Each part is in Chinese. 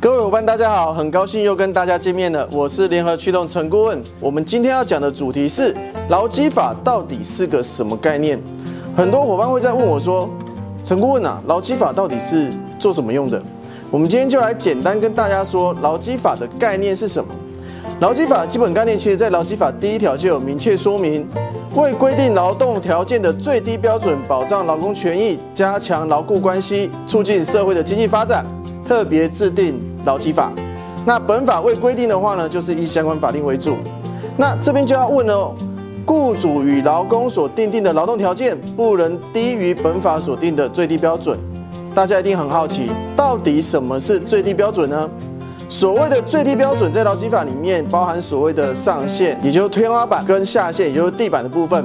各位伙伴，大家好，很高兴又跟大家见面了。我是联合驱动陈顾问。我们今天要讲的主题是劳基法到底是个什么概念？很多伙伴会在问我说：“陈顾问啊，劳基法到底是做什么用的？”我们今天就来简单跟大家说劳基法的概念是什么。劳基法基本概念，其实在劳基法第一条就有明确说明，为规定劳动条件的最低标准，保障劳工权益，加强劳雇关系，促进社会的经济发展，特别制定。劳基法，那本法未规定的话呢，就是以相关法令为主。那这边就要问了哦，雇主与劳工所订定的劳动条件不能低于本法所定的最低标准。大家一定很好奇，到底什么是最低标准呢？所谓的最低标准，在劳基法里面包含所谓的上限，也就是天花板跟下限，也就是地板的部分。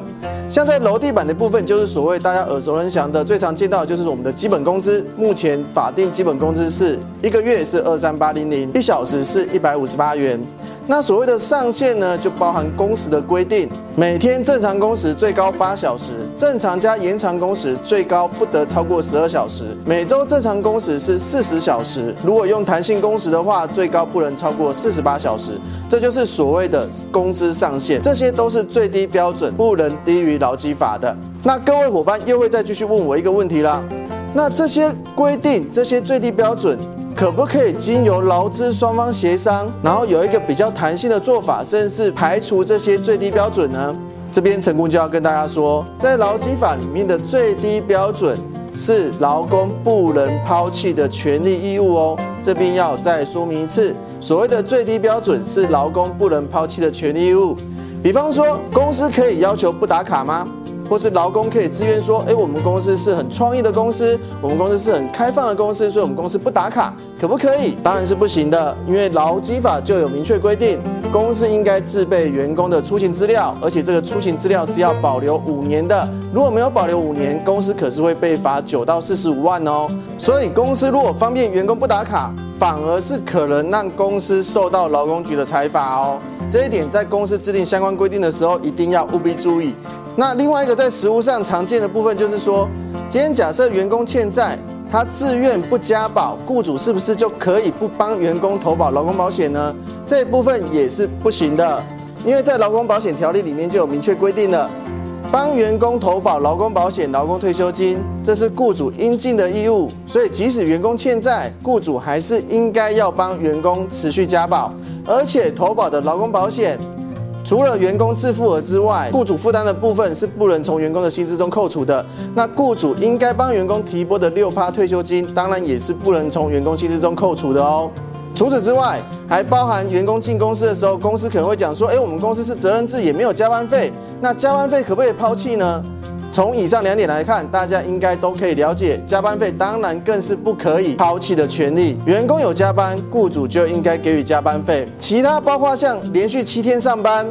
像在楼地板的部分，就是所谓大家耳熟能详的，最常见到的就是我们的基本工资。目前法定基本工资是一个月是二三八零零，一小时是一百五十八元。那所谓的上限呢，就包含工时的规定，每天正常工时最高八小时，正常加延长工时最高不得超过十二小时。每周正常工时是四十小时，如果用弹性工时的话，最高不能超过四十八小时。这就是所谓的工资上限，这些都是最低标准，不能低于劳基法的。那各位伙伴又会再继续问我一个问题啦，那这些规定，这些最低标准。可不可以经由劳资双方协商，然后有一个比较弹性的做法，甚至排除这些最低标准呢？这边成功就要跟大家说，在劳基法里面的最低标准是劳工不能抛弃的权利义务哦。这边要再说明一次，所谓的最低标准是劳工不能抛弃的权利义务。比方说，公司可以要求不打卡吗？或是劳工可以自愿说，诶，我们公司是很创意的公司，我们公司是很开放的公司，所以我们公司不打卡，可不可以？当然是不行的，因为劳基法就有明确规定，公司应该自备员工的出勤资料，而且这个出勤资料是要保留五年的，如果没有保留五年，公司可是会被罚九到四十五万哦。所以公司如果方便员工不打卡，反而是可能让公司受到劳工局的裁罚哦。这一点在公司制定相关规定的时候，一定要务必注意。那另外一个在实务上常见的部分，就是说，今天假设员工欠债，他自愿不加保，雇主是不是就可以不帮员工投保劳工保险呢？这一部分也是不行的，因为在劳工保险条例里面就有明确规定了，帮员工投保劳工保险、劳工退休金，这是雇主应尽的义务，所以即使员工欠债，雇主还是应该要帮员工持续加保，而且投保的劳工保险。除了员工自付额之外，雇主负担的部分是不能从员工的薪资中扣除的。那雇主应该帮员工提拨的六趴退休金，当然也是不能从员工薪资中扣除的哦。除此之外，还包含员工进公司的时候，公司可能会讲说：“诶，我们公司是责任制，也没有加班费。那加班费可不可以抛弃呢？”从以上两点来看，大家应该都可以了解，加班费当然更是不可以抛弃的权利。员工有加班，雇主就应该给予加班费。其他包括像连续七天上班、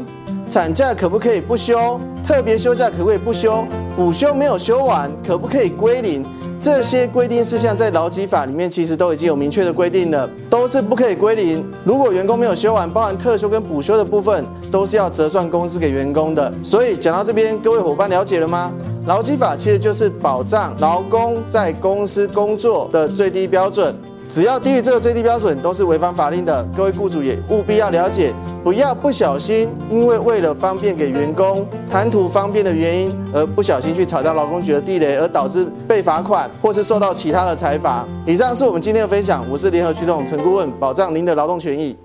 产假可不可以不休、特别休假可不可以不休、补休没有休完可不可以归零，这些规定事项在劳基法里面其实都已经有明确的规定了，都是不可以归零。如果员工没有休完，包含特休跟补休的部分，都是要折算工资给员工的。所以讲到这边，各位伙伴了解了吗？劳基法其实就是保障劳工在公司工作的最低标准，只要低于这个最低标准，都是违反法令的。各位雇主也务必要了解，不要不小心因为为了方便给员工、贪图方便的原因，而不小心去踩到劳工局的地雷，而导致被罚款或是受到其他的裁罚。以上是我们今天的分享，我是联合驱动陈顾问，保障您的劳动权益。